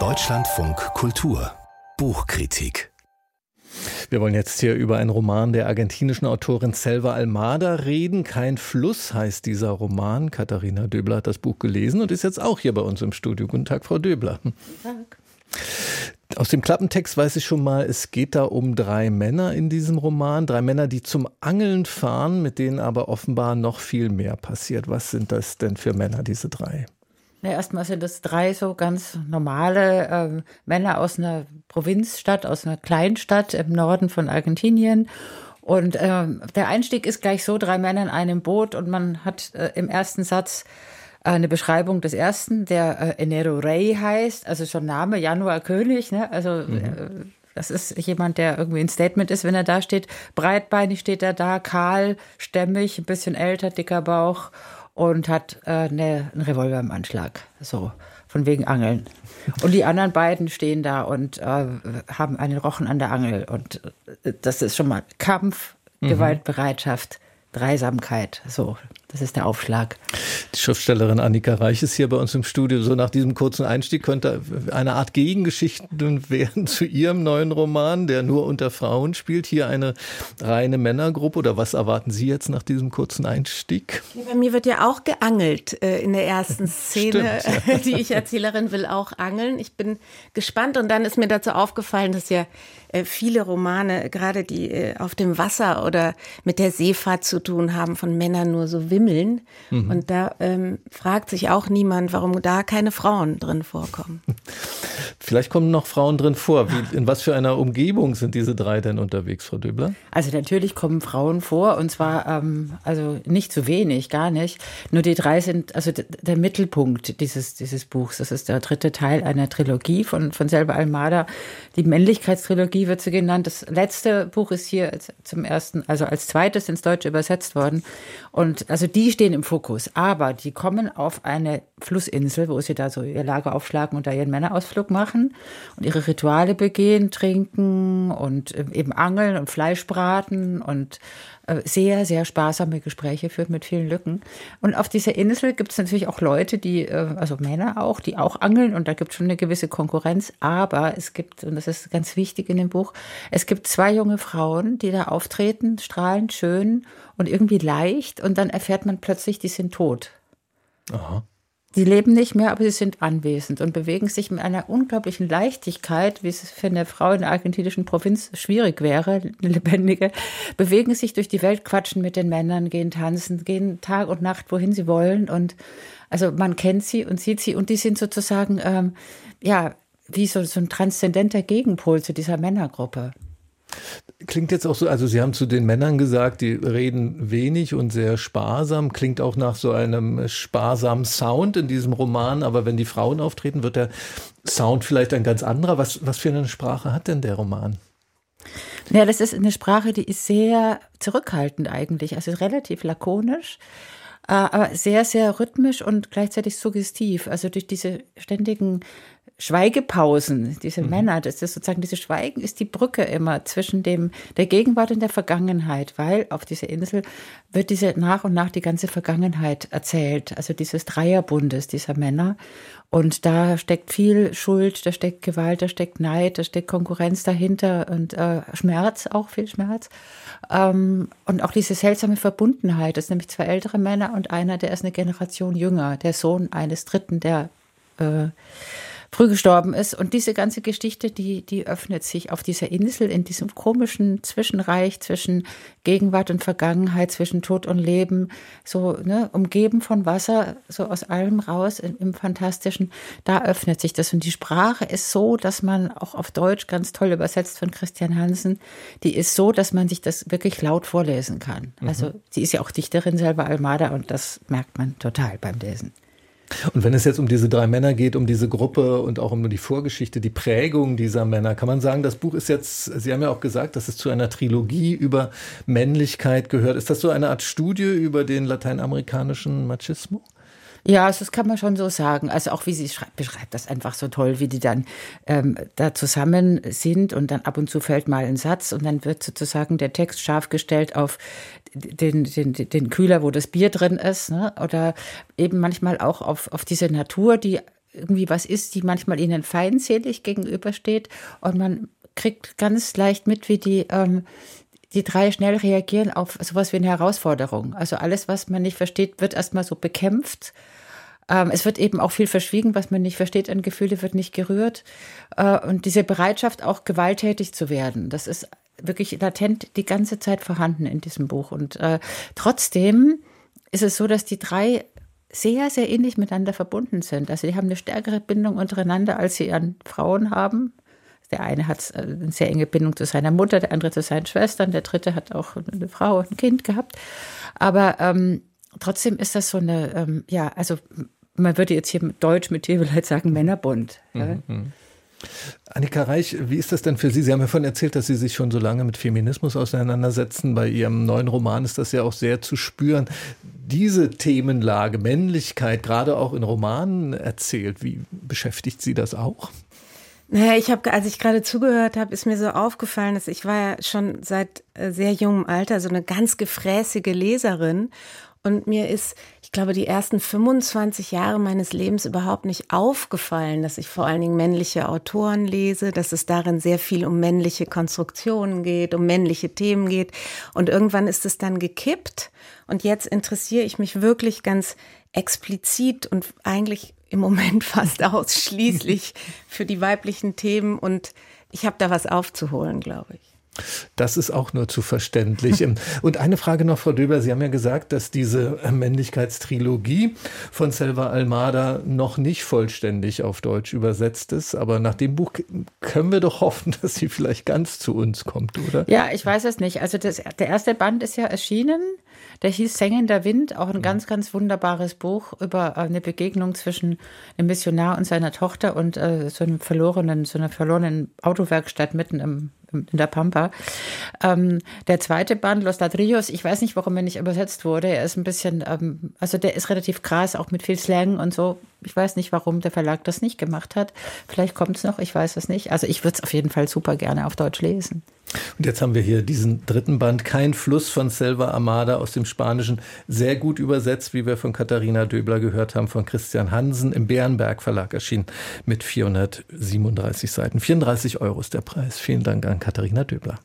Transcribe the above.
Deutschlandfunk Kultur Buchkritik wir wollen jetzt hier über einen Roman der argentinischen Autorin Selva Almada reden. Kein Fluss heißt dieser Roman. Katharina Döbler hat das Buch gelesen und ist jetzt auch hier bei uns im Studio. Guten Tag, Frau Döbler. Guten Tag. Aus dem Klappentext weiß ich schon mal, es geht da um drei Männer in diesem Roman. Drei Männer, die zum Angeln fahren, mit denen aber offenbar noch viel mehr passiert. Was sind das denn für Männer, diese drei? Na, erstmal sind das drei so ganz normale äh, Männer aus einer Provinzstadt, aus einer Kleinstadt im Norden von Argentinien. Und äh, der Einstieg ist gleich so, drei Männer in einem Boot und man hat äh, im ersten Satz eine Beschreibung des ersten, der äh, Enero Rey heißt, also schon Name, Januar König, ne? also mhm. äh, das ist jemand, der irgendwie ein Statement ist, wenn er da steht. Breitbeinig steht er da, kahl, stämmig, ein bisschen älter, dicker Bauch und hat äh, ne, einen Revolver im Anschlag. So, von wegen Angeln. Und die anderen beiden stehen da und äh, haben einen Rochen an der Angel. Und äh, das ist schon mal Kampf, mhm. Gewaltbereitschaft, Dreisamkeit. So, das ist der Aufschlag. Die Schriftstellerin Annika Reich ist hier bei uns im Studio. So nach diesem kurzen Einstieg könnte eine Art Gegengeschichte werden zu ihrem neuen Roman, der nur unter Frauen spielt. Hier eine reine Männergruppe. Oder was erwarten Sie jetzt nach diesem kurzen Einstieg? bei mir wird ja auch geangelt äh, in der ersten Szene. Stimmt, ja. Die Ich-Erzählerin will auch angeln. Ich bin gespannt. Und dann ist mir dazu aufgefallen, dass ja viele Romane, gerade die äh, auf dem Wasser oder mit der Seefahrt zu tun haben, von Männern nur so wimmeln. Mhm. Und da ähm, fragt sich auch niemand, warum da keine Frauen drin vorkommen. Vielleicht kommen noch Frauen drin vor. Wie, in was für einer Umgebung sind diese drei denn unterwegs, Frau Döbler? Also natürlich kommen Frauen vor und zwar ähm, also nicht zu wenig, gar nicht. Nur die drei sind also der Mittelpunkt dieses, dieses Buchs. Das ist der dritte Teil einer Trilogie von, von Selva Almada. Die Männlichkeitstrilogie wird sie genannt. Das letzte Buch ist hier zum ersten, also als zweites ins Deutsche übersetzt worden. Und also die stehen im Fokus. Aber die kommen auf eine Flussinsel, wo sie da so ihr Lager aufschlagen und da ihren Männerausflug machen und ihre Rituale begehen, trinken und äh, eben angeln und Fleisch braten und äh, sehr, sehr sparsame Gespräche führt mit vielen Lücken. Und auf dieser Insel gibt es natürlich auch Leute, die, äh, also Männer auch, die auch angeln und da gibt es schon eine gewisse Konkurrenz. Aber es gibt, und das ist ganz wichtig in dem Buch, es gibt zwei junge Frauen, die da auftreten, strahlend schön und irgendwie leicht und dann erfährt man plötzlich, die sind tot. Aha. Die leben nicht mehr, aber sie sind anwesend und bewegen sich mit einer unglaublichen Leichtigkeit, wie es für eine Frau in der argentinischen Provinz schwierig wäre, eine lebendige, bewegen sich durch die Welt, quatschen mit den Männern, gehen tanzen, gehen Tag und Nacht, wohin sie wollen. Und also man kennt sie und sieht sie und die sind sozusagen, ähm, ja, wie so, so ein transzendenter Gegenpol zu dieser Männergruppe. Klingt jetzt auch so, also Sie haben zu den Männern gesagt, die reden wenig und sehr sparsam, klingt auch nach so einem sparsamen Sound in diesem Roman, aber wenn die Frauen auftreten, wird der Sound vielleicht ein ganz anderer. Was, was für eine Sprache hat denn der Roman? Ja, das ist eine Sprache, die ist sehr zurückhaltend eigentlich, also relativ lakonisch äh, aber sehr, sehr rhythmisch und gleichzeitig suggestiv. Also durch diese ständigen Schweigepausen, diese mhm. Männer, das ist sozusagen, diese Schweigen ist die Brücke immer zwischen dem, der Gegenwart und der Vergangenheit, weil auf dieser Insel wird diese nach und nach die ganze Vergangenheit erzählt, also dieses Dreierbundes dieser Männer. Und da steckt viel Schuld, da steckt Gewalt, da steckt Neid, da steckt Konkurrenz dahinter und äh, Schmerz, auch viel Schmerz. Ähm, und auch diese seltsame Verbundenheit, das sind nämlich zwei ältere Männer und einer, der ist eine Generation jünger, der Sohn eines Dritten, der äh, früh gestorben ist. Und diese ganze Geschichte, die, die öffnet sich auf dieser Insel, in diesem komischen Zwischenreich zwischen Gegenwart und Vergangenheit, zwischen Tod und Leben, so ne, umgeben von Wasser, so aus allem raus im, im Fantastischen. Da öffnet sich das. Und die Sprache ist so, dass man auch auf Deutsch ganz toll übersetzt von Christian Hansen, die ist so, dass man sich das wirklich laut vorlesen kann. Mhm. Also sie ist ja auch Dichterin selber Almada und das merkt man total beim Lesen. Und wenn es jetzt um diese drei Männer geht, um diese Gruppe und auch um die Vorgeschichte, die Prägung dieser Männer, kann man sagen, das Buch ist jetzt, Sie haben ja auch gesagt, dass es zu einer Trilogie über Männlichkeit gehört. Ist das so eine Art Studie über den lateinamerikanischen Machismo? Ja, also das kann man schon so sagen. Also auch wie sie beschreibt das einfach so toll, wie die dann ähm, da zusammen sind und dann ab und zu fällt mal ein Satz und dann wird sozusagen der Text scharf gestellt auf den, den, den Kühler, wo das Bier drin ist, ne? oder eben manchmal auch auf, auf diese Natur, die irgendwie was ist, die manchmal ihnen feindselig gegenübersteht und man kriegt ganz leicht mit, wie die, ähm, die drei schnell reagieren auf sowas wie eine Herausforderung. Also alles, was man nicht versteht, wird erstmal so bekämpft. Ähm, es wird eben auch viel verschwiegen, was man nicht versteht an Gefühle, wird nicht gerührt. Äh, und diese Bereitschaft, auch gewalttätig zu werden, das ist wirklich latent die ganze Zeit vorhanden in diesem Buch. Und äh, trotzdem ist es so, dass die drei sehr, sehr ähnlich miteinander verbunden sind. Also die haben eine stärkere Bindung untereinander, als sie an Frauen haben. Der eine hat äh, eine sehr enge Bindung zu seiner Mutter, der andere zu seinen Schwestern, der dritte hat auch eine Frau und ein Kind gehabt. Aber ähm, trotzdem ist das so eine, ähm, ja, also man würde jetzt hier Deutsch mit Tierwilheit sagen, Männerbund. Ja. Mhm. Annika Reich, wie ist das denn für Sie? Sie haben ja vorhin erzählt, dass Sie sich schon so lange mit Feminismus auseinandersetzen. Bei Ihrem neuen Roman ist das ja auch sehr zu spüren. Diese Themenlage, Männlichkeit, gerade auch in Romanen erzählt, wie beschäftigt Sie das auch? Naja, ich habe, als ich gerade zugehört habe, ist mir so aufgefallen, dass ich war ja schon seit äh, sehr jungem Alter so eine ganz gefräßige Leserin und mir ist, ich glaube, die ersten 25 Jahre meines Lebens überhaupt nicht aufgefallen, dass ich vor allen Dingen männliche Autoren lese, dass es darin sehr viel um männliche Konstruktionen geht, um männliche Themen geht. Und irgendwann ist es dann gekippt. Und jetzt interessiere ich mich wirklich ganz explizit und eigentlich im Moment fast ausschließlich für die weiblichen Themen. Und ich habe da was aufzuholen, glaube ich. Das ist auch nur zu verständlich. Und eine Frage noch, Frau Döber. Sie haben ja gesagt, dass diese Männlichkeitstrilogie von Selva Almada noch nicht vollständig auf Deutsch übersetzt ist. Aber nach dem Buch können wir doch hoffen, dass sie vielleicht ganz zu uns kommt, oder? Ja, ich weiß es nicht. Also das, der erste Band ist ja erschienen. Der hieß Sengender Wind, auch ein mhm. ganz, ganz wunderbares Buch über eine Begegnung zwischen einem Missionar und seiner Tochter und äh, so einem verlorenen, so einer verlorenen Autowerkstatt mitten im in der Pampa. Ähm, der zweite Band, Los Ladrillos, ich weiß nicht, warum er nicht übersetzt wurde. Er ist ein bisschen, ähm, also der ist relativ krass, auch mit viel Slang und so. Ich weiß nicht, warum der Verlag das nicht gemacht hat. Vielleicht kommt es noch, ich weiß es nicht. Also ich würde es auf jeden Fall super gerne auf Deutsch lesen. Und jetzt haben wir hier diesen dritten Band, Kein Fluss von Selva Amada aus dem Spanischen, sehr gut übersetzt, wie wir von Katharina Döbler gehört haben, von Christian Hansen im Bärenberg Verlag erschienen mit 437 Seiten. 34 Euro ist der Preis. Vielen Dank an Katharina Döbler.